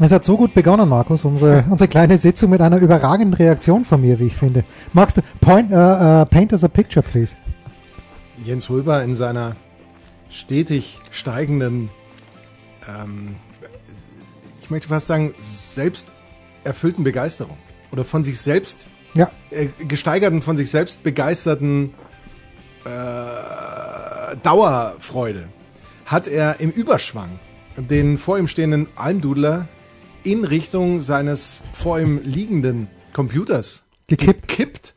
Es hat so gut begonnen, Markus, unsere, unsere kleine Sitzung mit einer überragenden Reaktion von mir, wie ich finde. Magst du point, uh, uh, paint us a picture, please? Jens Röber in seiner stetig steigenden, ähm, ich möchte fast sagen, selbst erfüllten Begeisterung oder von sich selbst ja. äh, gesteigerten, von sich selbst begeisterten äh, Dauerfreude hat er im Überschwang den vor ihm stehenden Almdudler in Richtung seines vor ihm liegenden Computers Gekippt. gekippt,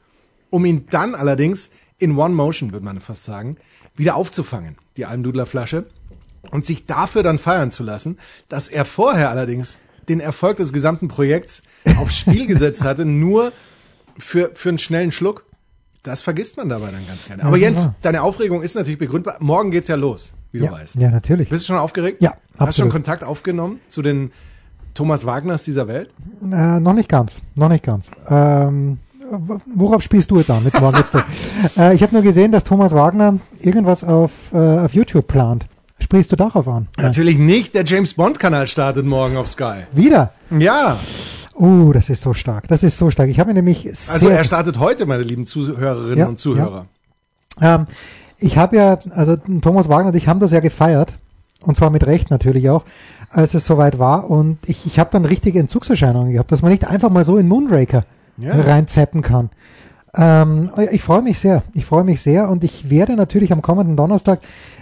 um ihn dann allerdings in One Motion, würde man fast sagen, wieder aufzufangen, die Almdudler-Flasche, und sich dafür dann feiern zu lassen, dass er vorher allerdings den Erfolg des gesamten Projekts aufs Spiel gesetzt hatte, nur für, für einen schnellen Schluck. Das vergisst man dabei dann ganz gerne. Aber Ja, Jens, deine Aufregung ist natürlich begründbar. Morgen geht's ja los, wie du Ja, weißt. ja, natürlich. Bist du schon aufgeregt? Ja, Hast du schon absolut. Kontakt aufgenommen zu den Thomas Wagners dieser Welt? Äh, noch nicht ganz, noch nicht ganz. Ähm, worauf spielst du jetzt an mit morgen jetzt? äh, ich habe nur gesehen, dass Thomas Wagner irgendwas auf, äh, auf YouTube plant. Sprichst du darauf an? Natürlich nicht. Der James Bond Kanal startet morgen auf Sky. Wieder? Ja, Uh, das ist so stark. Das ist so stark. Ich habe mir nämlich also er startet heute, meine lieben Zuhörerinnen Ja, und Zuhörer. Ähm, ich habe ja, also Thomas Wagner und ich haben das ja gefeiert. Und zwar mit Recht natürlich auch, als es soweit war. Und ich, ich habe dann richtige Entzugserscheinungen gehabt, dass man nicht einfach mal so in Moonraker Ja. reinzappen kann. Ähm, ich freue mich sehr. Ich freue mich sehr und ich werde natürlich am kommenden Donnerstag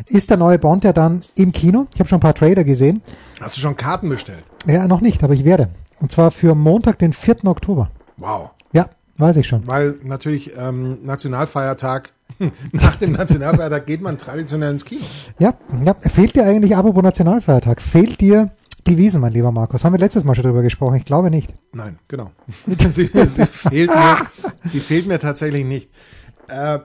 ist der neue Bond ja dann im Kino. Ich habe schon ein paar Trailer gesehen. Hast du schon Karten bestellt? Ja, noch nicht, aber ich werde. Und zwar für Montag, den 4. Oktober. Wow. Ja, weiß ich schon. Weil natürlich ähm, Nationalfeiertag, nach dem Nationalfeiertag geht man traditionell ins Kino. Ja, ja. Fehlt dir eigentlich, apropos Nationalfeiertag, fehlt dir die Wiesen, mein lieber Markus? Haben wir letztes Mal schon drüber gesprochen? Ich glaube nicht. Nein, genau. sie, sie, fehlt mir, sie fehlt mir tatsächlich nicht. Äh,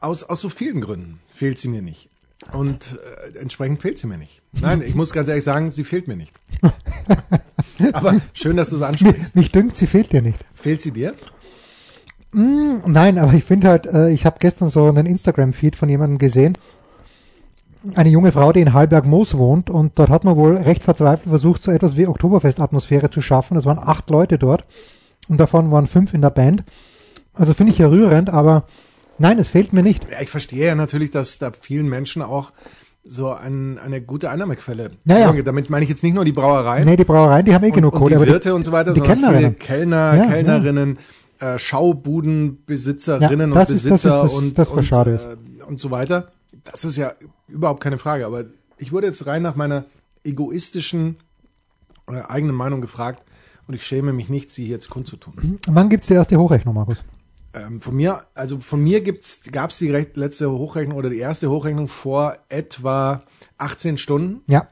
aus, aus so vielen Gründen fehlt sie mir nicht. Und äh, entsprechend fehlt sie mir nicht. Nein, ich muss ganz ehrlich sagen, sie fehlt mir nicht. Aber schön, dass du es Mich, ansprichst. mich dünkt, sie fehlt dir nicht. Fehlt sie dir? Nein, aber ich finde halt, äh, ich habe gestern so einen Instagram-Feed von jemandem gesehen, eine junge Frau, die in Halberg-Moos wohnt und dort hat man wohl recht verzweifelt versucht, so etwas wie Oktoberfest-Atmosphäre zu schaffen. Es waren acht Leute dort und davon waren fünf in der Band. Also finde ich ja rührend, aber nein, es fehlt mir nicht. Ja, ich verstehe ja natürlich, dass da vielen Menschen auch so ein, eine gute Einnahmequelle. Ja, ja. Damit meine ich jetzt nicht nur die Brauerei Nee, die Brauereien, die haben eh und, genug und Kohle. die aber Wirte und so weiter, die Kellnerinnen. Kellner, Ja, Kellnerinnen, Äh, Schaubudenbesitzerinnen Ja, und ist- das ist Besitzer das- und, das, und. Äh, und so weiter. Das ist ja überhaupt keine Frage. Aber ich wurde jetzt rein nach meiner egoistischen äh, eigenen Meinung gefragt und ich schäme mich nicht, sie hier jetzt kundzutun. Wann gibt's die erste Hochrechnung, Markus? Ähm, von mir, also von mir gibt's, gab's die letzte Hochrechnung oder die erste Hochrechnung vor etwa 18 Stunden. Ja,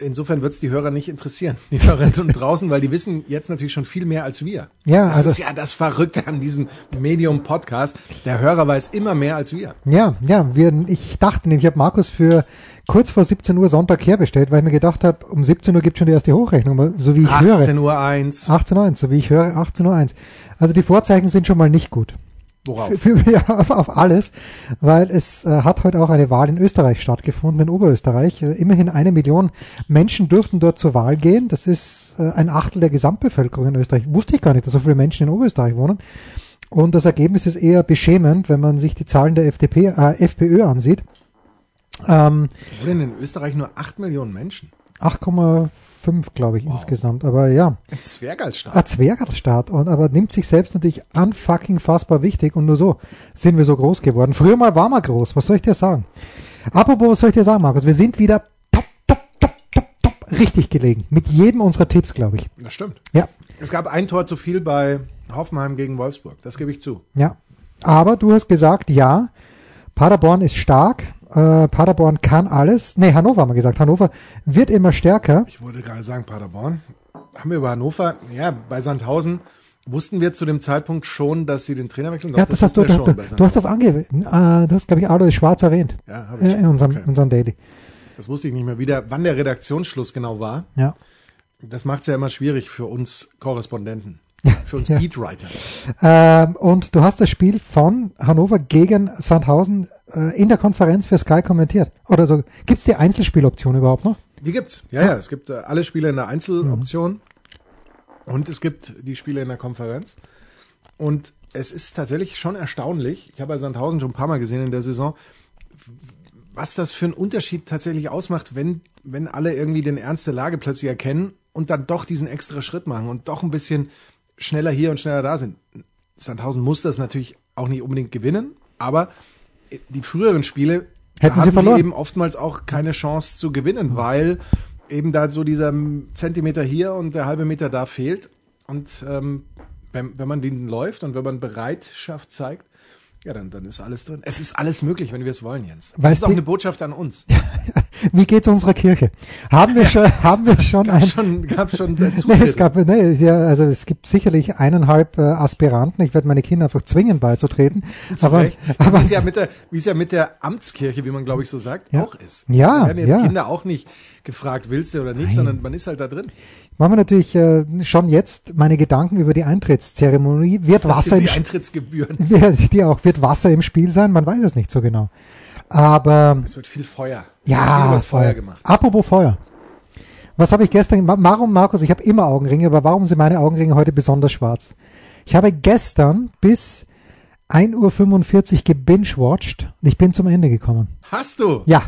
Insofern wird's die Hörer nicht interessieren, die Hörerinnen und draußen, weil die wissen jetzt natürlich schon viel mehr als wir. Ja, das also- ist ja das Verrückte an diesem Medium-Podcast. Der Hörer weiß immer mehr als wir. ja, ja. Wir, ich dachte nämlich, ich habe Markus für kurz vor 17 Uhr Sonntag herbestellt, weil ich mir gedacht habe, um 17 Uhr gibt schon die erste Hochrechnung, so wie ich höre. 18 Uhr eins. 18.01, so wie ich höre, 18.01. Also die Vorzeichen sind schon mal nicht gut. Worauf? Für, für, ja, auf, auf alles, weil es äh, hat heute auch eine Wahl in Österreich stattgefunden, in Oberösterreich. Äh, immerhin eine Million Menschen durften dort zur Wahl gehen. Das ist äh, ein Achtel der Gesamtbevölkerung in Österreich. Wusste ich gar nicht, dass so viele Menschen in Oberösterreich wohnen. Und das Ergebnis ist eher beschämend, wenn man sich die Zahlen der FDP, äh, FPÖ ansieht. Ähm, Wo denn in Österreich nur 8 Millionen Menschen? 8,5, glaube ich, insgesamt. Aber ja. Ein Zwergalstaat. ein Zwergalstaat und aber nimmt sich selbst natürlich unfucking fassbar wichtig und nur so sind wir so groß geworden. Früher mal war man groß, was soll ich dir sagen? Apropos, was soll ich dir sagen, Markus? Wir sind wieder top, top, top, top, top richtig gelegen. Mit jedem unserer Tipps, glaube ich. Das stimmt. Ja, Es gab ein Tor zu viel bei Hoffenheim gegen Wolfsburg. Das gebe ich zu. ja. Aber du hast gesagt, ja, Paderborn ist stark, äh, Paderborn kann alles. Nee, Hannover haben wir gesagt. Hannover wird immer stärker. Ich wollte gerade sagen, Paderborn. Haben wir über Hannover, ja, bei Sandhausen Wussten wir zu dem Zeitpunkt schon, dass sie den Trainer wechseln? Ja, das, hast du, du, schon du, hast das angewählt. Äh, du hast, glaube ich, Alois Schwarz erwähnt. Ja, hab ich. Äh, in unserem, Okay. unserem Daily. Das wusste ich nicht mehr wieder, wann der Redaktionsschluss genau war. Ja. Das macht es ja immer schwierig für uns Korrespondenten, für uns Ja. Beatwriter. Ähm, und du hast das Spiel von Hannover gegen Sandhausen in der Konferenz für Sky kommentiert. Oder so. Gibt es die Einzelspieloption überhaupt noch? Die gibt's. Ja, ja, es gibt äh, alle Spiele in der Einzeloption und es gibt die Spiele in der Konferenz. Und es ist tatsächlich schon erstaunlich. Ich habe bei Sandhausen schon ein paar Mal gesehen in der Saison, was das für einen Unterschied tatsächlich ausmacht, wenn, wenn alle irgendwie den Ernst der Lage plötzlich erkennen und dann doch diesen extra Schritt machen und doch ein bisschen schneller hier und schneller da sind. Sandhausen muss das natürlich auch nicht unbedingt gewinnen, aber die früheren Spiele Hätten sie verloren. eben oftmals auch keine Chance zu gewinnen, weil eben da so dieser Zentimeter hier und der halbe Meter da fehlt. Und ähm, wenn, wenn man den läuft und wenn man Bereitschaft zeigt, ja, dann, dann ist alles drin. Es ist alles möglich, wenn wir es wollen, Jens. Das Weißt ist auch eine Botschaft an uns. Wie geht's unserer Kirche? Haben wir schon, haben wir schon ein, schon, gab schon Nee, es gab, nee, ja, also es gibt sicherlich eineinhalb äh, Aspiranten. Ich werde meine Kinder einfach zwingen beizutreten. Zu aber, Recht. aber wie es ja mit der, wie es ja mit der Amtskirche, wie man glaube ich so sagt, Ja. auch ist. Ja, Da werden ja, ja. die Kinder auch nicht gefragt, willst du oder nicht, sondern man ist halt da drin. machen wir natürlich äh, schon jetzt meine Gedanken über die Eintrittszeremonie. Wird Wasser im die Spiel? Eintrittsgebühren. Wird die auch, wird Wasser im Spiel sein? Man weiß es nicht so genau. Aber Es wird viel Feuer. Viel ja, Feuer Feuer. gemacht. Apropos Feuer. Was habe ich gestern gemacht? Warum, Markus, ich habe immer Augenringe, aber warum sind meine Augenringe heute besonders schwarz? Ich habe gestern bis 1.45 Uhr gebingewatcht und ich bin zum Ende gekommen. Hast du? Ja,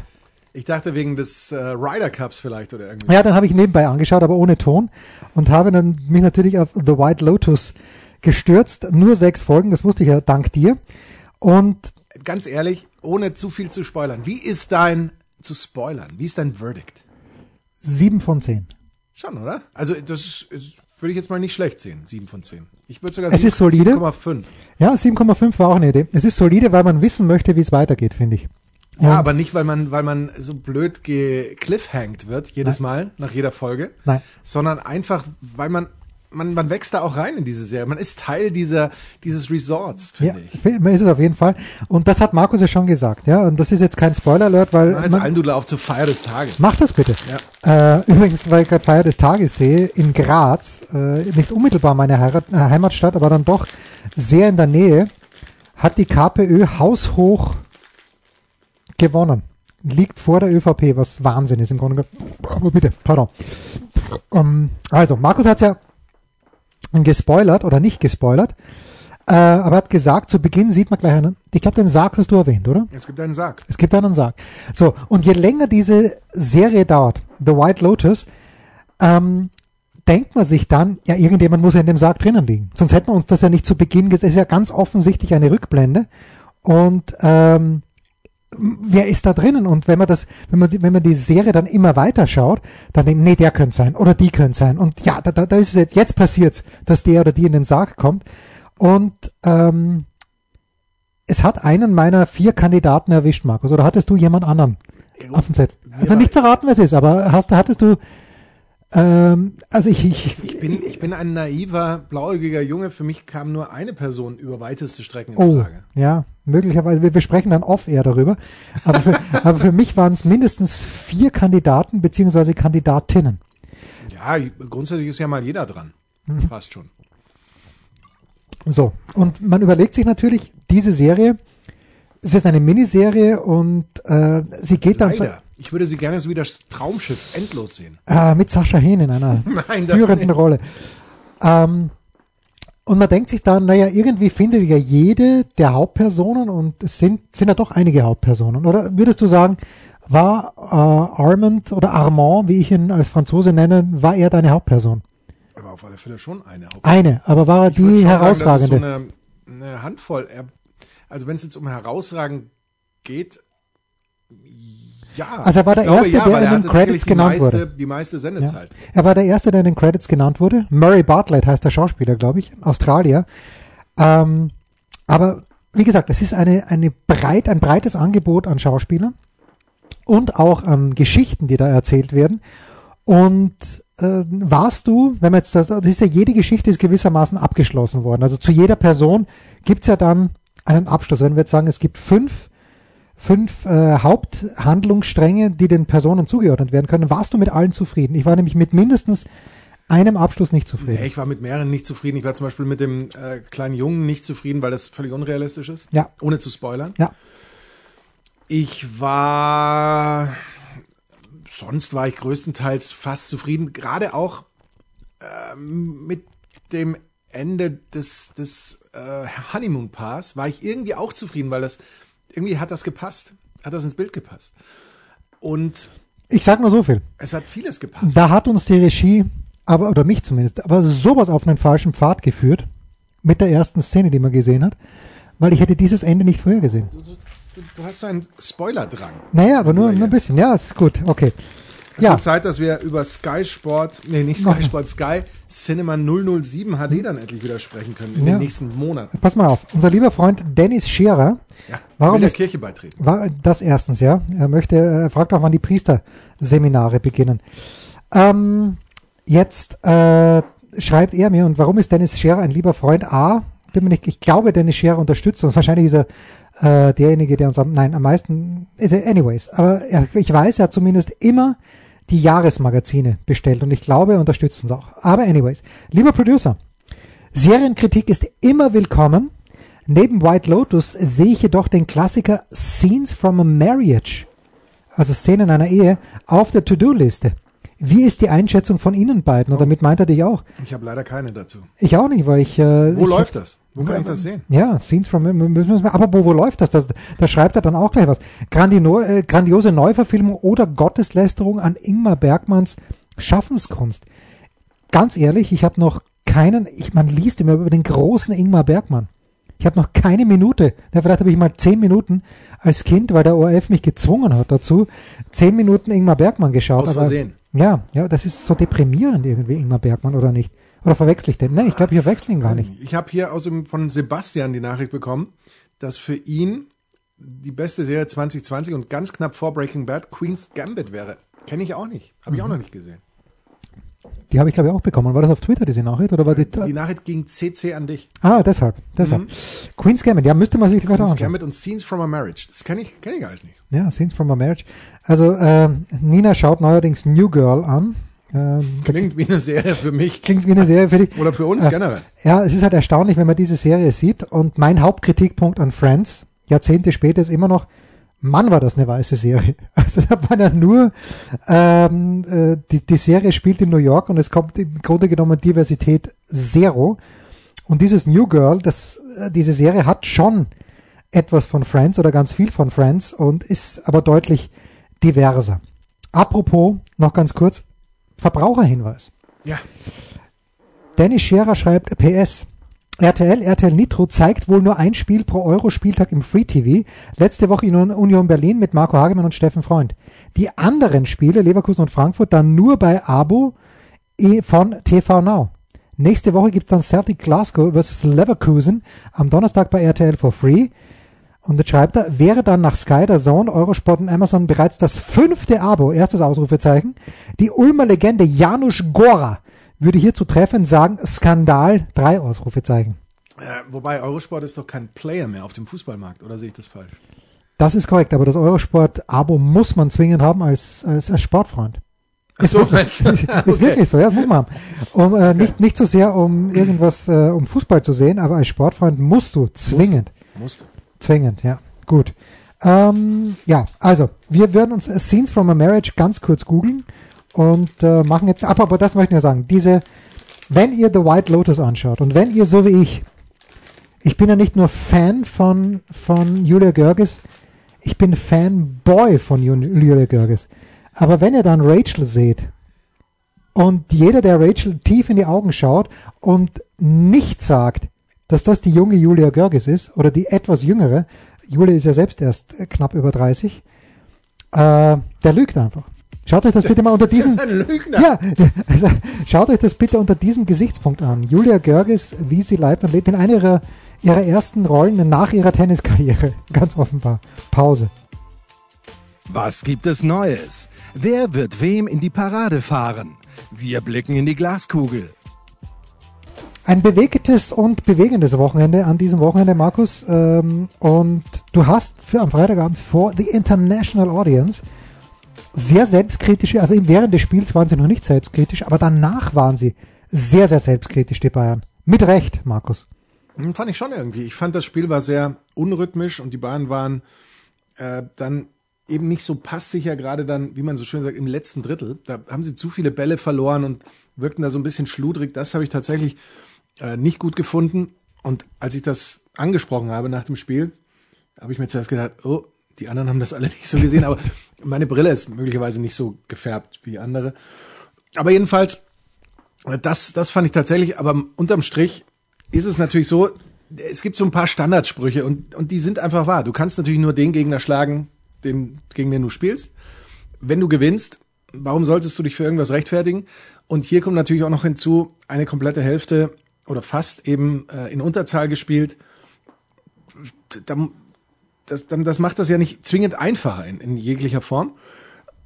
Ich dachte wegen des äh, Ryder Cups vielleicht oder irgendwie. Ja, dann habe ich nebenbei angeschaut, aber ohne Ton und habe dann mich natürlich auf The White Lotus gestürzt. Nur sechs Folgen, das wusste ich ja dank dir. Und Ganz ehrlich, ohne zu viel zu spoilern. Wie ist dein, zu spoilern, wie ist dein Verdict? sieben von zehn. Schon, oder? Also das ist, ist, würde ich jetzt mal nicht schlecht sehen, 7 von 10. Ich würde sogar Es ist solide. 7,5. Ja, 7,5 war auch eine Idee. Es ist solide, weil man wissen möchte, wie es weitergeht, finde ich. Ja, Und- aber nicht, weil man, weil man so blöd gecliffhangt wird, jedes Mal, nach jeder Folge. Nein. Sondern einfach, weil man, man, man wächst da auch rein in diese Serie. Man ist Teil dieser, dieses Resorts, Ja, finde ich. man ist es auf jeden Fall. Und das hat Markus ja schon gesagt, ja. Und das ist jetzt kein Spoiler-Alert, weil Als Almdudler auf zur Feier des Tages. Mach das bitte. Äh, übrigens, weil ich gerade Feier des Tages sehe, in Graz, äh, nicht unmittelbar meine Heirat, äh, Heimatstadt, aber dann doch sehr in der Nähe, hat die KPÖ haushoch gewonnen. Liegt vor der ÖVP, was Wahnsinn ist im Grunde. genommen. Aber bitte, pardon. Ähm, also, Markus hat ja gespoilert oder nicht gespoilert, äh, aber hat gesagt, zu Beginn sieht man gleich einen, ich glaube, den Sarg hast du erwähnt, oder? Es gibt einen Sarg. Es gibt einen Sarg. So, und je länger diese Serie dauert, The White Lotus, ähm, denkt man sich dann, ja, irgendjemand muss ja in dem Sarg drinnen liegen. Sonst hätten wir uns das ja nicht zu Beginn gesagt. Es ist ja ganz offensichtlich eine Rückblende. Und ähm, wer ist da drinnen? Und wenn man das, wenn man, die- wenn man die Serie dann immer weiter schaut, dann denkt, nee, der könnte sein oder die könnte sein. Und ja, da, da, da ist es jetzt, jetzt passiert, dass der oder die in den Sarg kommt. Und ähm, es hat einen meiner vier Kandidaten erwischt, Markus. Oder hattest du jemand anderen auf dem Zettel? Also nicht verraten, wer es ist, aber hast, hattest du, ähm, also ich, ich, Ich bin, ich bin ein naiver, blauäugiger Junge. Für mich kam nur eine Person über weiteste Strecken in oh, Frage. ja, möglicherweise, wir, wir sprechen dann off-air darüber. Aber für, aber für mich waren es mindestens vier Kandidaten beziehungsweise Kandidatinnen. Ja, grundsätzlich ist ja mal jeder dran. Mhm. Fast schon. So, und man überlegt sich natürlich, diese Serie, es ist eine Miniserie und äh, sie geht dann so. Ich würde sie gerne so wie das Traumschiff endlos sehen. äh, mit Sascha Hehn in einer Nein, führenden nicht. Rolle. Ähm, und man denkt sich dann, naja, irgendwie findet ja jede der Hauptpersonen und es sind, sind ja doch einige Hauptpersonen. Oder würdest du sagen, war äh, Armand oder Armand, wie ich ihn als Franzose nenne, war er deine Hauptperson? Aber auf alle Fälle schon eine. Haupt- Eine, aber war er die schon sagen, herausragende? Das ist so eine, eine Handvoll. Er- Also wenn es jetzt um herausragend geht, ja. Also er war der Ich glaube, Erste, ja, der in den Credits genannt meiste, wurde. Die meiste Ja. Sendezeit. Er war der Erste, der in den Credits genannt wurde. Murray Bartlett heißt der Schauspieler, glaube ich, Australier. Ähm, aber wie gesagt, es ist eine, eine breit, ein breites Angebot an Schauspielern und auch an Geschichten, die da erzählt werden. Und äh, warst du, wenn man jetzt das, das ist ja jede Geschichte ist gewissermaßen abgeschlossen worden. Also zu jeder Person gibt's ja dann einen Abschluss. Wenn wir jetzt sagen, es gibt fünf, fünf äh, Haupthandlungsstränge, die den Personen zugeordnet werden können, warst du mit allen zufrieden? Ich war nämlich mit mindestens einem Abschluss nicht zufrieden. Nee, ich war mit mehreren nicht zufrieden. Ich war zum Beispiel mit dem äh, kleinen Jungen nicht zufrieden, weil das völlig unrealistisch ist. Ja. Ohne zu spoilern. Ja. Ich war, sonst war ich größtenteils fast zufrieden, gerade auch ähm, mit dem Ende des, des äh, Honeymoon Pass war ich irgendwie auch zufrieden, weil das irgendwie hat das gepasst, hat das ins Bild gepasst. Und Ich sag nur so viel. es hat vieles gepasst. Da hat uns die Regie, aber, oder mich zumindest, aber sowas auf einen falschen Pfad geführt mit der ersten Szene, die man gesehen hat, weil ich hätte dieses Ende nicht vorhergesehen. Du, du, du hast so einen Spoiler-Drang. Naja, aber nur, nur ein bisschen. Ja, ist gut, okay. Es Ja, wird Zeit, dass wir über Sky Sport, nee, nicht Sky Sport, Sky Cinema 007 HD dann endlich wieder sprechen können in Ja. den nächsten Monaten. pass mal auf. Unser lieber Freund Dennis Scherer, Ja, Warum will der ist- Kirche beitreten. war das erstens, ja. Er möchte, er fragt auch, wann die Priesterseminare beginnen. Ähm, jetzt äh, schreibt er mir, und warum ist Dennis Scherer ein lieber Freund? A, bin mir nicht, ich glaube, Dennis Scherer unterstützt uns. Wahrscheinlich ist er äh, derjenige, der uns am, nein, am meisten, ist anyways. Aber er, ich weiß, hat zumindest immer die Jahresmagazine bestellt und ich glaube, er unterstützt uns auch. Aber anyways, lieber Producer, Serienkritik ist immer willkommen. Neben White Lotus sehe ich jedoch den Klassiker Scenes from a Marriage, also Szenen einer Ehe, auf der To-Do-Liste. Wie ist die Einschätzung von Ihnen beiden? Und damit meint er dich auch. Ich habe leider keine dazu. Ich auch nicht, weil ich. Äh, Wo ich, läuft das? Wo kann ich das sehen? Ja, Scenes from aber wo, wo läuft das? das? Da schreibt er dann auch gleich was. Grandino, äh, grandiose Neuverfilmung oder Gotteslästerung an Ingmar Bergmanns Schaffenskunst. Ganz ehrlich, ich habe noch keinen, ich, man liest immer über den großen Ingmar Bergmann. Ich habe noch keine Minute, ja, vielleicht habe ich mal zehn Minuten als Kind, weil der ORF mich gezwungen hat dazu, zehn Minuten Ingmar Bergmann geschaut. Aus aber- Versehen. Ja, ja, das ist so deprimierend irgendwie, Ingmar Bergmann, oder nicht? Oder verwechsel ich den? Nein, ich glaube, ich verwechsel ihn gar nicht. Ich habe hier aus dem, von Sebastian die Nachricht bekommen, dass für ihn die beste Serie 2020 und ganz knapp vor Breaking Bad Queen's Gambit wäre. Kenne ich auch nicht. Habe ich auch noch nicht gesehen. Die habe ich, glaube ich, auch bekommen. War das auf Twitter, diese Nachricht? Oder war die, Die Nachricht ging CC an dich. ah, deshalb, deshalb. Queen's Gambit, ja, müsste man sich Queen's anschauen. Gambit und Scenes from a Marriage. Das kenne ich, kenn ich alles nicht. Ja, Scenes from a Marriage. Also, äh, Nina schaut neuerdings New Girl an. Ähm, Klingt wie eine Serie für mich. klingt wie eine Serie für dich. Oder für uns Äh, generell. Ja, es ist halt erstaunlich, wenn man diese Serie sieht. Und mein Hauptkritikpunkt an Friends, Jahrzehnte später, ist immer noch, Mann, war das eine weiße Serie. Also da war ja nur, ähm, äh, die, die Serie spielt in New York und es kommt im Grunde genommen Diversität zero. Und dieses New Girl, das, äh, diese Serie hat schon etwas von Friends oder ganz viel von Friends und ist aber deutlich diverser. Apropos, noch ganz kurz, Verbraucherhinweis. Ja. Dennis Scherer schreibt PS. RTL, RTL Nitro zeigt wohl nur ein Spiel pro Euro Spieltag im Free TV. Letzte Woche in Union Berlin mit Marco Hagemann und Steffen Freund. Die anderen Spiele, Leverkusen und Frankfurt, dann nur bei Abo eh, von TV Now. Nächste Woche gibt's dann Celtic Glasgow vs. Leverkusen am Donnerstag bei RTL for free. Und jetzt schreibt er, wäre dann nach Sky, der Zone, Eurosport und Amazon bereits das fünfte Abo, erstes Ausrufezeichen. Die Ulmer Legende Janusz Gora würde hier zu treffen sagen, Skandal, drei Ausrufezeichen. Äh, wobei Eurosport ist doch kein Player mehr auf dem Fußballmarkt, oder sehe ich das falsch? Das ist korrekt, aber das Eurosport-Abo muss man zwingend haben als, als, als Sportfreund. Ist, so, wirklich, du? ist Okay. wirklich so, ja, das muss man haben. Um, äh, nicht, nicht so sehr, um irgendwas, äh, um Fußball zu sehen, aber als Sportfreund musst du zwingend. Musst du. Zwingend, ja. Gut. Ähm, ja, also, wir werden uns Scenes from a Marriage ganz kurz googeln und äh, machen jetzt, aber, aber das möchte ich nur sagen, diese, wenn ihr The White Lotus anschaut und wenn ihr so wie ich, ich bin ja nicht nur Fan von, von Julia Görges, ich bin Fanboy von Ju- Julia Görges. Aber wenn ihr dann Rachel seht und jeder, der Rachel tief in die Augen schaut und nicht sagt, dass das die junge Julia Görges ist oder die etwas jüngere, Julia ist ja selbst erst knapp über 30, äh, der lügt einfach. Schaut euch das bitte mal unter Lügner. ja, also schaut euch das bitte unter diesem Gesichtspunkt an. Julia Görges, wie sie leibt und lebt in einer ihrer, ihrer ersten Rollen nach ihrer Tenniskarriere. Ganz offenbar. Pause. Was gibt es Neues? Wer wird wem in die Parade fahren? Wir blicken in die Glaskugel. Ein bewegtes und bewegendes Wochenende an diesem Wochenende, Markus. Ähm, und du hast für am Freitagabend vor The International Audience sehr selbstkritische, also während des Spiels waren sie noch nicht selbstkritisch, aber danach waren sie sehr, sehr selbstkritisch, die Bayern. Mit Recht, Markus. Hm, fand ich schon irgendwie. Ich fand, das Spiel war sehr unrhythmisch und die Bayern waren äh, dann eben nicht so passsicher, gerade dann, wie man so schön sagt, im letzten Drittel. Da haben sie zu viele Bälle verloren und wirkten da so ein bisschen schludrig. Das habe ich tatsächlich äh, nicht gut gefunden. Und als ich das angesprochen habe nach dem Spiel, habe ich mir zuerst gedacht, oh, die anderen haben das alle nicht so gesehen, aber meine Brille ist möglicherweise nicht so gefärbt wie andere. Aber jedenfalls, das, das fand ich tatsächlich, aber unterm Strich ist es natürlich so, es gibt so ein paar Standardsprüche und, und die sind einfach wahr. Du kannst natürlich nur den Gegner schlagen, den, gegen den du spielst. Wenn du gewinnst, warum solltest du dich für irgendwas rechtfertigen? Und hier kommt natürlich auch noch hinzu, eine komplette Hälfte oder fast eben äh, in Unterzahl gespielt. Das, das macht das ja nicht zwingend einfacher in, in jeglicher Form.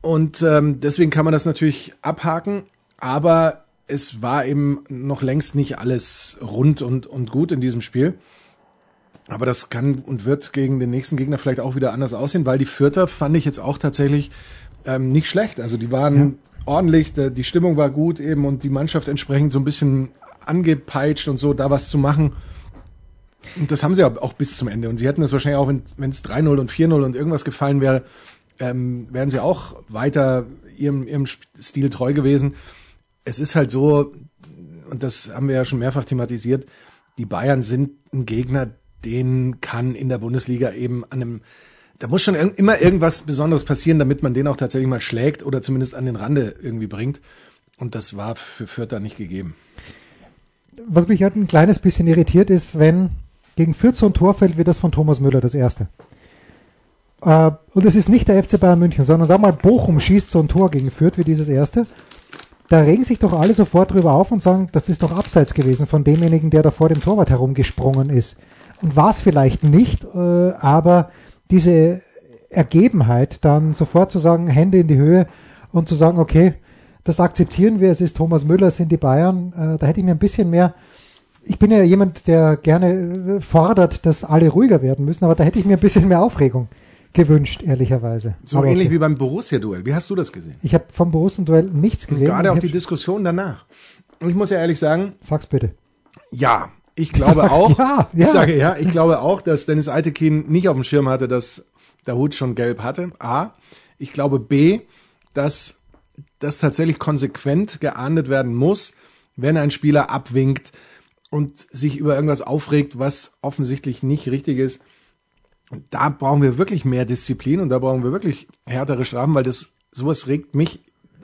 Und ähm, deswegen kann man das natürlich abhaken, aber es war eben noch längst nicht alles rund und, und gut in diesem Spiel. Aber das kann und wird gegen den nächsten Gegner vielleicht auch wieder anders aussehen, weil die Vierter fand ich jetzt auch tatsächlich ähm, nicht schlecht. Also die waren ja. ordentlich, die Stimmung war gut eben und die Mannschaft entsprechend so ein bisschen angepeitscht und so, da was zu machen. Und das haben sie auch bis zum Ende. Und sie hätten das wahrscheinlich auch, wenn es 3-0 und 4-0 und irgendwas gefallen wäre, ähm, wären sie auch weiter ihrem, ihrem Stil treu gewesen. Es ist halt so, und das haben wir ja schon mehrfach thematisiert, die Bayern sind ein Gegner, den kann in der Bundesliga eben an einem, da muss schon immer irgendwas Besonderes passieren, damit man den auch tatsächlich mal schlägt oder zumindest an den Rande irgendwie bringt. Und das war für Fürth da nicht gegeben. Was mich halt ein kleines bisschen irritiert ist, wenn gegen Fürth so ein Tor fällt wie das von Thomas Müller, das erste. Äh, und es ist nicht der FC Bayern München, sondern sag mal, Bochum schießt so ein Tor gegen Fürth wie dieses erste. Da regen sich doch alle sofort drüber auf und sagen, das ist doch abseits gewesen von demjenigen, der da vor dem Torwart herumgesprungen ist und war es vielleicht nicht, äh, aber diese Ergebenheit, dann sofort zu sagen, Hände in die Höhe und zu sagen, okay, das akzeptieren wir, es ist Thomas Müller, es sind die Bayern, äh, da hätte ich mir ein bisschen mehr, ich bin ja jemand, der gerne äh, fordert, dass alle ruhiger werden müssen, aber da hätte ich mir ein bisschen mehr Aufregung gewünscht, ehrlicherweise. So aber ähnlich okay. wie beim Borussia-Duell. Wie hast du das gesehen? Ich habe vom Borussia-Duell nichts gesehen. Und gerade auch die Diskussion danach. Und ich muss ja ehrlich sagen. Sag's bitte. Ja, ich glaube sagst, auch, ja, ja. ich sage ja, ich glaube auch, dass Dennis Altekin nicht auf dem Schirm hatte, dass der Hut schon gelb hatte. A. Ich glaube B, dass das tatsächlich konsequent geahndet werden muss, wenn ein Spieler abwinkt und sich über irgendwas aufregt, was offensichtlich nicht richtig ist. Da brauchen wir wirklich mehr Disziplin und da brauchen wir wirklich härtere Strafen, weil das sowas regt mich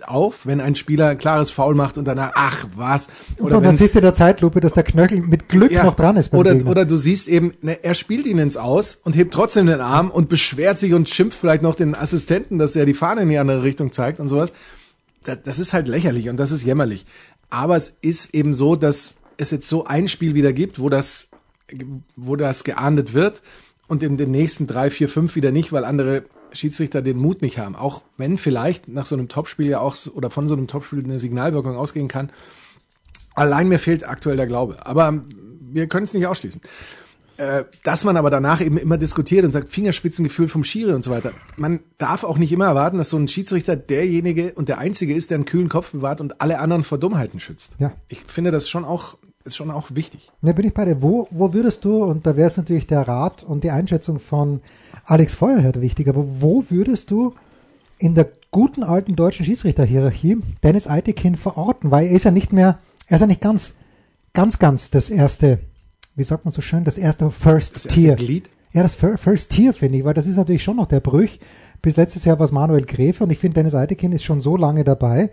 auf, wenn ein Spieler ein klares Foul macht und danach, ach was. Oder und dann wenn, siehst du in der Zeitlupe, dass der Knöchel mit Glück ja, noch dran ist. oder, oder du siehst eben, ne, er spielt ihn ins Aus und hebt trotzdem den Arm und beschwert sich und schimpft vielleicht noch den Assistenten, dass er die Fahne in die andere Richtung zeigt und sowas. Das, das ist halt lächerlich und das ist jämmerlich. Aber es ist eben so, dass es jetzt so ein Spiel wieder gibt, wo das, wo das geahndet wird und in den nächsten drei, vier, fünf wieder nicht, weil andere Schiedsrichter den Mut nicht haben. Auch wenn vielleicht nach so einem Topspiel ja auch oder von so einem Topspiel eine Signalwirkung ausgehen kann. Allein mir fehlt aktuell der Glaube. Aber wir können es nicht ausschließen. Äh, dass man aber danach eben immer diskutiert und sagt, Fingerspitzengefühl vom Schiri und so weiter. Man darf auch nicht immer erwarten, dass so ein Schiedsrichter derjenige und der Einzige ist, der einen kühlen Kopf bewahrt und alle anderen vor Dummheiten schützt. Ja. Ich finde das schon auch ist schon auch wichtig. Ja, bin ich bei dir. Wo, wo würdest du, und da wäre es natürlich der Rat und die Einschätzung von Alex Feuerherd wichtig, aber wo würdest du in der guten alten deutschen Schiedsrichterhierarchie Dennis Eitekin verorten? Weil er ist ja nicht mehr, er ist ja nicht ganz, ganz, ganz das erste, wie sagt man so schön, das erste First das Tier. Erste Glied? Ja, das First Tier finde ich, weil das ist natürlich schon noch der Brüch. Bis letztes Jahr war es Manuel Gräfe und ich finde, Dennis Eitekin ist schon so lange dabei.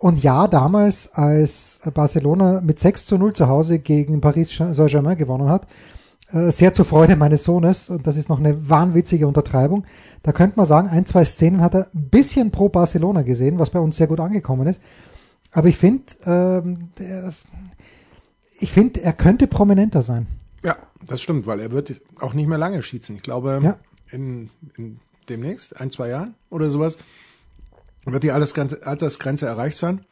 Und ja, damals, als Barcelona mit 6 zu 0 zu Hause gegen Paris Saint-Germain gewonnen hat, äh, sehr zur Freude meines Sohnes, und das ist noch eine wahnwitzige Untertreibung, da könnte man sagen, ein, zwei Szenen hat er ein bisschen pro Barcelona gesehen, was bei uns sehr gut angekommen ist. Aber ich finde, ähm, ich finde, er könnte prominenter sein. Ja, das stimmt, weil er wird auch nicht mehr lange schießen. Ich glaube, ja. in, in demnächst, ein, zwei Jahren oder sowas, wird die Altersgrenze, erreicht sein.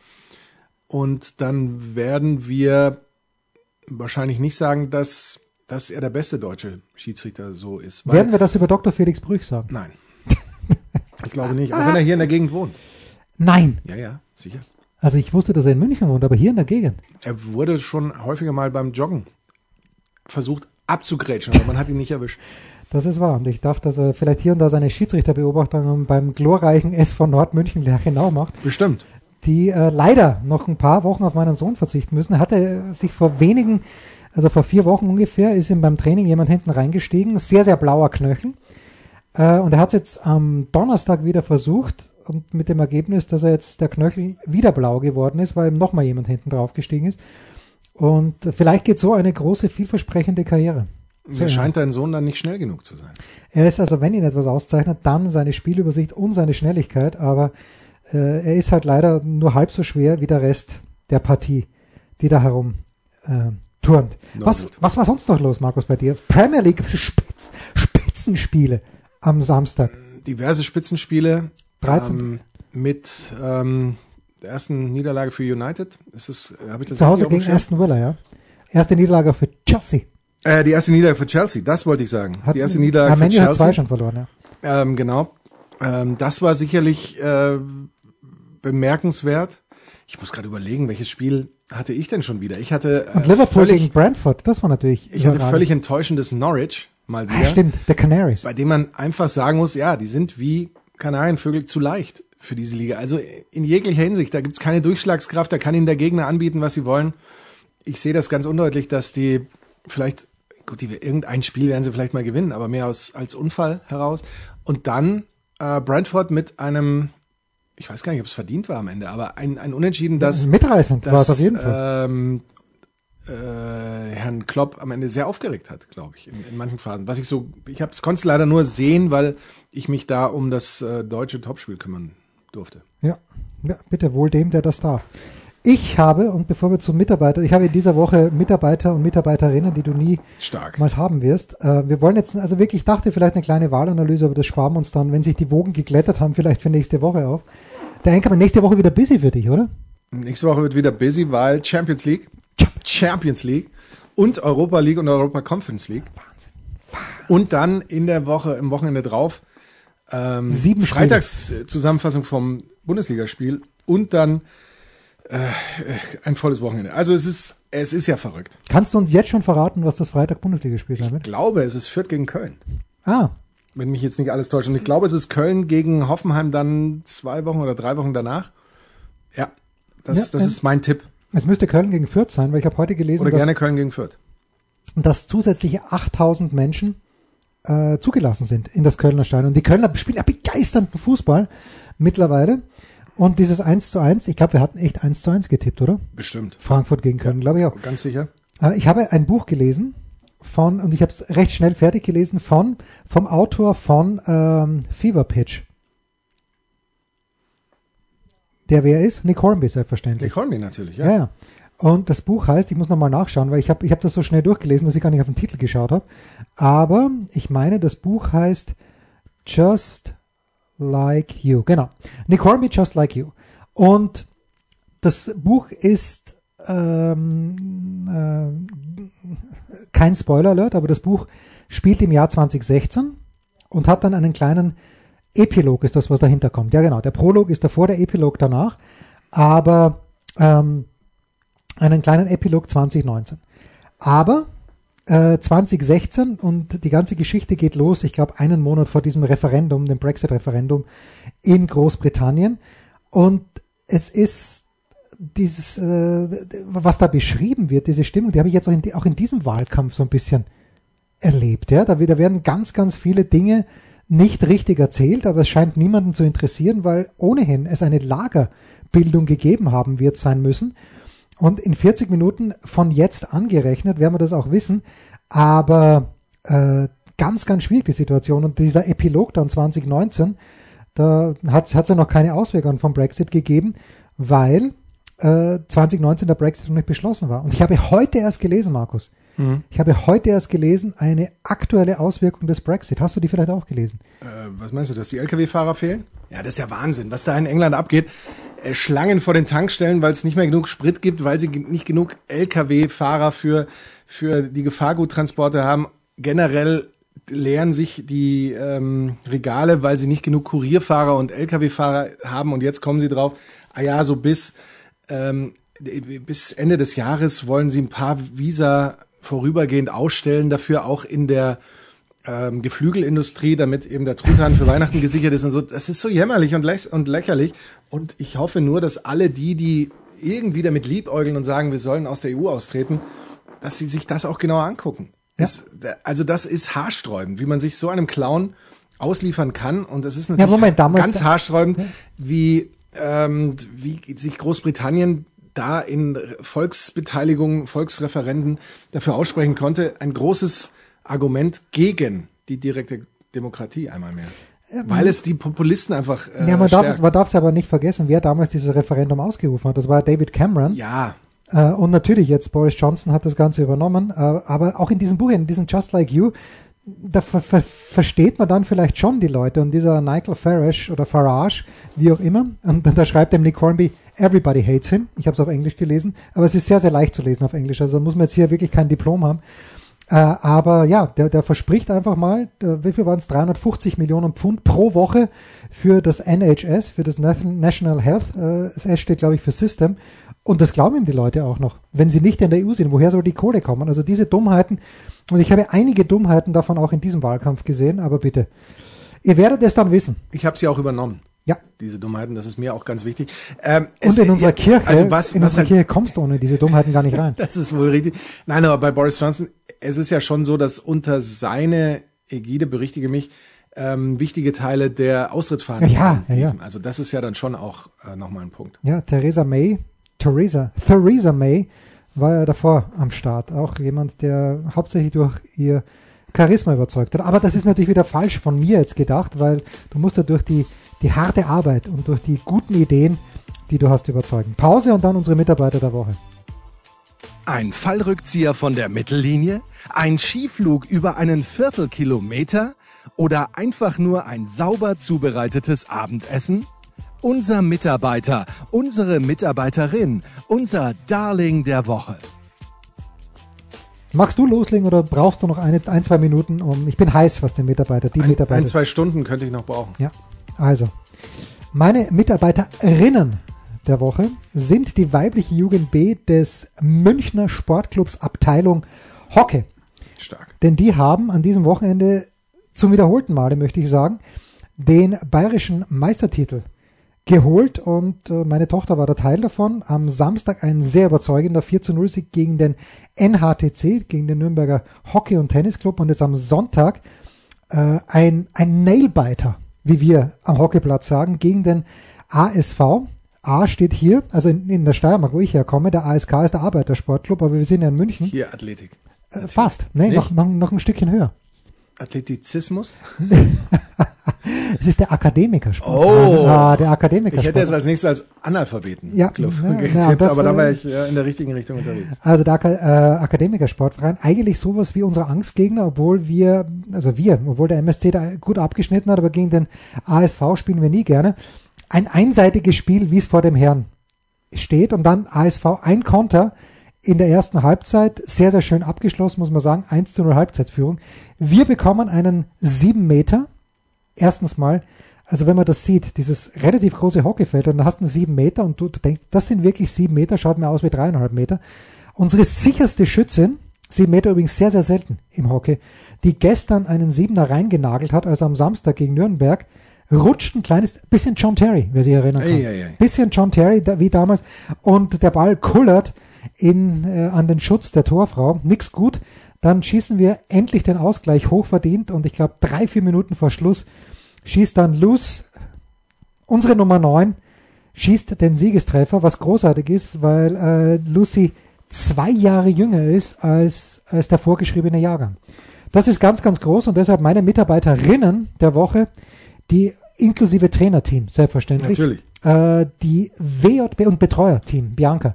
Und dann werden wir wahrscheinlich nicht sagen, dass, dass er der beste deutsche Schiedsrichter so ist. Werden wir das über Dr. Felix Brüch sagen? Nein. Ich glaube nicht, auch wenn er hier in der Gegend wohnt. Nein. Ja, ja, sicher. Also ich wusste, dass er in München wohnt, aber hier in der Gegend. Er wurde schon häufiger mal beim Joggen versucht abzugrätschen, aber man hat ihn nicht erwischt. Das ist wahr. Und ich dachte, dass er vielleicht hier und da seine Schiedsrichterbeobachtungen beim glorreichen SV Nordmünchen genau macht, Bestimmt. die äh, leider noch ein paar Wochen auf meinen Sohn verzichten müssen. Er hatte sich vor wenigen, also vor vier Wochen ungefähr, ist ihm beim Training jemand hinten reingestiegen. Sehr, sehr blauer Knöchel. Äh, und er hat es jetzt am Donnerstag wieder versucht und mit dem Ergebnis, dass er jetzt der Knöchel wieder blau geworden ist, weil ihm nochmal jemand hinten drauf gestiegen ist. Und äh, vielleicht geht so eine große, vielversprechende Karriere. Mir scheint dein Sohn dann nicht schnell genug zu sein. Er ist also, wenn ihn etwas auszeichnet, dann seine Spielübersicht und seine Schnelligkeit, aber äh, er ist halt leider nur halb so schwer wie der Rest der Partie, die da herum äh, turnt. Was, gut. was war sonst noch los, Markus, bei dir? Premier League Spitz, Spitzenspiele am Samstag. Diverse Spitzenspiele 13. ähm, mit ähm, der ersten Niederlage für United. Ist habe ich das Zu Hause gegen? Aston Villa, ja. Erste Niederlage für Chelsea. Äh, die erste Niederlage für Chelsea, das wollte ich sagen. Hat, die erste Niederlage ja, für Man U hat zwei Chelsea. schon verloren, ja. Ähm, genau. Ähm, das war sicherlich äh, bemerkenswert. Ich muss gerade überlegen, welches Spiel hatte ich denn schon wieder? Ich hatte Und äh, Liverpool völlig, gegen Brentford, das war natürlich ich hatte völlig enttäuschendes Norwich mal Ah, wieder, stimmt, The Canaries. bei dem man einfach sagen muss, ja, die sind wie Kanarienvögel zu leicht für diese Liga. Also in jeglicher Hinsicht, da gibt's keine Durchschlagskraft, da kann ihnen der Gegner anbieten, was sie wollen. Ich sehe das ganz undeutlich, dass die vielleicht, gut, die, irgendein Spiel werden sie vielleicht mal gewinnen, aber mehr aus, als Unfall heraus. Und dann äh, Brentford mit einem, ich weiß gar nicht, ob es verdient war am Ende, aber ein, ein Unentschieden, das Mitreißend war es auf jeden Fall. ähm, äh, Herrn Klopp am Ende sehr aufgeregt hat, glaube ich, in, in manchen Phasen. Was ich so, ich habe es konnte leider nur sehen, weil ich mich da um das äh, deutsche Topspiel kümmern durfte. Ja, ja, bitte wohl dem, der das darf. Ich habe, und bevor wir zu Mitarbeitern, ich habe in dieser Woche Mitarbeiter und Mitarbeiterinnen, die du nie Stark. mal haben wirst. Äh, wir wollen jetzt, also wirklich, ich dachte vielleicht eine kleine Wahlanalyse, aber das sparen wir uns dann, wenn sich die Wogen geglättert haben, vielleicht für nächste Woche auf. Der Enkermann, nächste Woche wieder busy für dich, oder? Nächste Woche wird wieder busy, weil Champions League, Champions League und Europa League und Europa Conference League. Und dann in der Woche, im Wochenende drauf, ähm, Sieben. Freitagszusammenfassung vom Bundesligaspiel und dann äh, ein volles Wochenende. Also es ist, es ist ja verrückt. Kannst du uns jetzt schon verraten, was das Freitag-Bundesligaspiel sein Ich wird? glaube, es ist Fürth gegen Köln. Ah, Wenn mich jetzt nicht alles täuscht. Und ich glaube, es ist Köln gegen Hoffenheim dann zwei Wochen oder drei Wochen danach. Ja, das, Ja, das ähm, ist mein Tipp. es müsste Köln gegen Fürth sein, weil ich habe heute gelesen, Oder dass, gerne Köln gegen Fürth. dass zusätzliche 8000 Menschen äh, zugelassen sind in das Kölner Stadion. Und die Kölner spielen ja begeisternden Fußball mittlerweile. Und dieses 1 zu 1, ich glaube, wir hatten echt 1 zu 1 getippt, oder? Bestimmt. Frankfurt gegen Köln, glaube ich auch. Ganz sicher. Äh, Ich habe ein Buch gelesen von, und ich habe es recht schnell fertig gelesen, von, vom Autor von ähm, Fever Pitch. Der wer ist? Nick Hornby selbstverständlich. Nick Hornby natürlich, ja. Ja, ja. Und das Buch heißt, ich muss nochmal nachschauen, weil ich habe ich hab das so schnell durchgelesen, dass ich gar nicht auf den Titel geschaut habe. Aber ich meine, das Buch heißt Just Like You. Genau. Nick Hornby, Just Like You. Und das Buch ist ähm, äh, kein Spoiler-Alert, aber das Buch spielt im Jahr 2016 und hat dann einen kleinen Epilog, ist das, was dahinter kommt. Ja, genau. Der Prolog ist davor, der Epilog danach. Aber ähm, einen kleinen Epilog 2019. Aber äh, 2016 und die ganze Geschichte geht los, ich glaube, einen Monat vor diesem Referendum, dem Brexit-Referendum in Großbritannien. Und es ist dieses, äh, was da beschrieben wird, diese Stimmung, die habe ich jetzt auch in, auch in diesem Wahlkampf so ein bisschen erlebt. Ja? Da, da werden ganz, ganz viele Dinge nicht richtig erzählt, aber es scheint niemanden zu interessieren, weil ohnehin es eine Lagerbildung gegeben haben wird sein müssen. Und in 40 Minuten von jetzt angerechnet werden wir das auch wissen. Aber äh, ganz, ganz schwierig die Situation. Und dieser Epilog dann 2019, da hat es ja noch keine Auswirkungen vom Brexit gegeben, weil äh, 2019 der Brexit noch nicht beschlossen war. Und ich habe heute erst gelesen, Markus. Ich habe heute erst gelesen, eine aktuelle Auswirkung des Brexit. Hast du die vielleicht auch gelesen? Äh, was meinst du, dass die Lkw-Fahrer fehlen? Ja, das ist ja Wahnsinn, was da in England abgeht. Äh, Schlangen vor den Tankstellen, weil es nicht mehr genug Sprit gibt, weil sie nicht genug Lkw-Fahrer für, für die Gefahrguttransporte haben. Generell leeren sich die ähm, Regale, weil sie nicht genug Kurierfahrer und Lkw-Fahrer haben und jetzt kommen sie drauf, ah ja, so bis, ähm, bis Ende des Jahres wollen sie ein paar Visa vorübergehend ausstellen, dafür auch in der ähm, Geflügelindustrie, damit eben der Truthahn für Weihnachten gesichert ist und so. Das ist so jämmerlich und, lä und lächerlich. Und ich hoffe nur, dass alle die, die irgendwie damit liebäugeln und sagen, wir sollen aus der EU austreten, dass sie sich das auch genauer angucken. Ja. Es, also das ist haarsträubend, wie man sich so einem Clown ausliefern kann. Und es ist natürlich ja, Moment, ganz haarsträubend, ja. wie, ähm, wie sich Großbritannien da in Volksbeteiligung, Volksreferenden dafür aussprechen konnte, ein großes Argument gegen die direkte Demokratie einmal mehr. Ja, Weil es die Populisten einfach. Äh, ja, man darf, es, man darf es aber nicht vergessen, wer damals dieses Referendum ausgerufen hat. Das war David Cameron. Ja. Äh, und natürlich jetzt Boris Johnson hat das Ganze übernommen. Äh, aber auch in diesem Buch, in diesem Just Like You, da ver ver versteht man dann vielleicht schon die Leute. Und dieser Nigel Farage oder Farage, wie auch immer, und da schreibt dem Nick Hornby, Everybody hates him. Ich habe es auf Englisch gelesen, aber es ist sehr, sehr leicht zu lesen auf Englisch. Also da muss man jetzt hier wirklich kein Diplom haben. Äh, aber ja, der, der verspricht einfach mal, äh, wie viel waren es? 350 Millionen Pfund pro Woche für das NHS, für das National Health. Äh, steht, glaube ich, für System. Und das glauben ihm die Leute auch noch. Wenn sie nicht in der EU sind, woher soll die Kohle kommen? Also diese Dummheiten, und ich habe einige Dummheiten davon auch in diesem Wahlkampf gesehen, aber bitte. Ihr werdet es dann wissen. Ich habe sie auch übernommen. Ja. Diese Dummheiten, das ist mir auch ganz wichtig. Ähm, und in unserer Kirche, also was, in was unserer halt, Kirche kommst du ohne diese Dummheiten gar nicht rein. das ist wohl richtig. Nein, aber bei Boris Johnson, es ist ja schon so, dass unter seine Ägide, berichtige mich, ähm, wichtige Teile der Austrittsverhandlungen. Ja, ja, ja. Also das ist ja dann schon auch äh, nochmal ein Punkt. Ja, Theresa May, Theresa, Theresa May war ja davor am Start. Auch jemand, der hauptsächlich durch ihr Charisma überzeugt hat. Aber das ist natürlich wieder falsch von mir jetzt gedacht, weil du musst ja durch die die harte Arbeit und durch die guten Ideen, die du hast, überzeugen. Pause und dann unsere Mitarbeiter der Woche. Ein Fallrückzieher von der Mittellinie? Ein Skiflug über einen Viertelkilometer? Oder einfach nur ein sauber zubereitetes Abendessen? Unser Mitarbeiter, unsere Mitarbeiterin, unser Darling der Woche. Magst du loslegen oder brauchst du noch eine, ein, zwei Minuten? Um, ich bin heiß, was den Mitarbeiter, die ein, Mitarbeiter. Ein, zwei Stunden könnte ich noch brauchen. Ja, also, meine Mitarbeiterinnen der Woche sind die weibliche Jugend B des Münchner Sportclubs Abteilung Hockey. Stark. Denn die haben an diesem Wochenende zum wiederholten Male, möchte ich sagen, den bayerischen Meistertitel geholt und äh, meine Tochter war der Teil davon. Am Samstag ein sehr überzeugender 4 zu 0 Sieg gegen den NHTC, gegen den Nürnberger Hockey- und Tennisclub und jetzt am Sonntag äh, ein, ein Nailbiter wie wir am Hockeyplatz sagen, gegen den ASV. A steht hier, also in, in der Steiermark, wo ich herkomme, der ASK ist der Arbeitersportclub, aber wir sind ja in München. Hier Athletik. Äh, fast, ne, noch, noch, noch ein Stückchen höher. Athletizismus? es ist der Akademikersport. Oh, ah, der Akademikersport. Ich hätte jetzt als nächstes als Analphabeten ja, Club ja, ja, das, aber da war ich ja in der richtigen Richtung unterwegs. Also der äh, Akademikersportverein, eigentlich sowas wie unsere Angstgegner, obwohl wir, also wir, obwohl der MSC da gut abgeschnitten hat, aber gegen den ASV spielen wir nie gerne. Ein einseitiges Spiel, wie es vor dem Herrn steht und dann ASV ein Konter in der ersten Halbzeit sehr, sehr schön abgeschlossen, muss man sagen. 1 zu 0 Halbzeitführung. Wir bekommen einen 7 Meter. Erstens mal, also wenn man das sieht, dieses relativ große Hockeyfeld, und da hast du einen 7 Meter und du, du denkst, das sind wirklich 7 Meter, schaut mir aus wie 3,5 Meter. Unsere sicherste Schützin, 7 Meter übrigens sehr, sehr selten im Hockey, die gestern einen 7er reingenagelt hat, also am Samstag gegen Nürnberg, rutscht ein kleines, bisschen John Terry, wer sich erinnern kann. Ei, ei, ei. Bisschen John Terry, wie damals, und der Ball kullert in, äh, an den Schutz der Torfrau. Nix gut. Dann schießen wir endlich den Ausgleich hochverdient und ich glaube drei, vier Minuten vor Schluss schießt dann Luz, unsere Nummer 9, schießt den Siegestreffer, was großartig ist, weil äh, Lucy zwei Jahre jünger ist als, als der vorgeschriebene Jahrgang. Das ist ganz, ganz groß und deshalb meine Mitarbeiterinnen der Woche, die inklusive Trainerteam, selbstverständlich. Natürlich. Äh, die WJB und Betreuerteam, Bianca,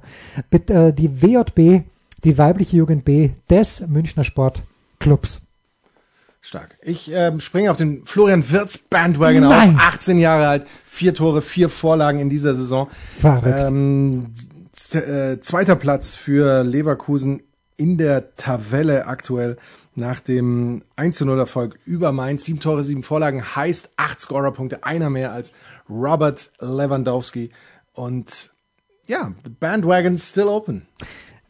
Bet, äh, die WJB, die weibliche Jugend B des Münchner Sportclubs. Stark. Ich ähm, springe auf den Florian Wirtz Bandwagon Nein. auf. 18 Jahre alt, vier Tore, vier Vorlagen in dieser Saison. Verrückt. Ähm, äh, zweiter Platz für Leverkusen in der Tabelle aktuell nach dem 1 0 Erfolg über Mainz. Sieben Tore, sieben Vorlagen heißt acht Scorerpunkte, einer mehr als Robert Lewandowski. Und ja, the bandwagon still open,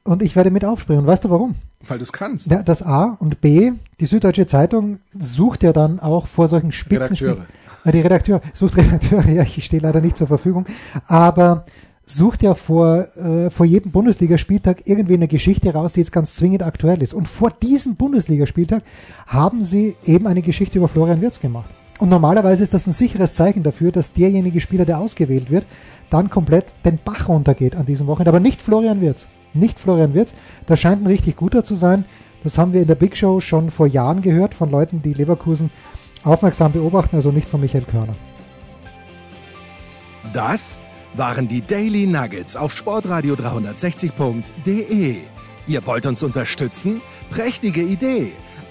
Und ich werde mit aufspringen. Weißt du warum? weil du es kannst. Ja, das A und B, die Süddeutsche Zeitung sucht ja dann auch vor solchen Spitzenspielen. Redakteure. Die Redakteur, sucht Redakteure, ja, ich stehe leider nicht zur Verfügung, aber sucht ja vor, äh, vor jedem Bundesligaspieltag irgendwie eine Geschichte raus, die jetzt ganz zwingend aktuell ist. Und vor diesem Bundesligaspieltag haben sie eben eine Geschichte über Florian Wirtz gemacht. Und normalerweise ist das ein sicheres Zeichen dafür, dass derjenige Spieler, der ausgewählt wird, dann komplett den Bach runtergeht an diesem Wochenende. Aber nicht Florian Wirtz. Nicht Florian Wirtz. Das scheint ein richtig guter zu sein. Das haben wir in der Big Show schon vor Jahren gehört von Leuten, die Leverkusen aufmerksam beobachten, also nicht von Michael Körner. Das waren die Daily Nuggets auf Sportradio 360.de. Ihr wollt uns unterstützen? Prächtige Idee!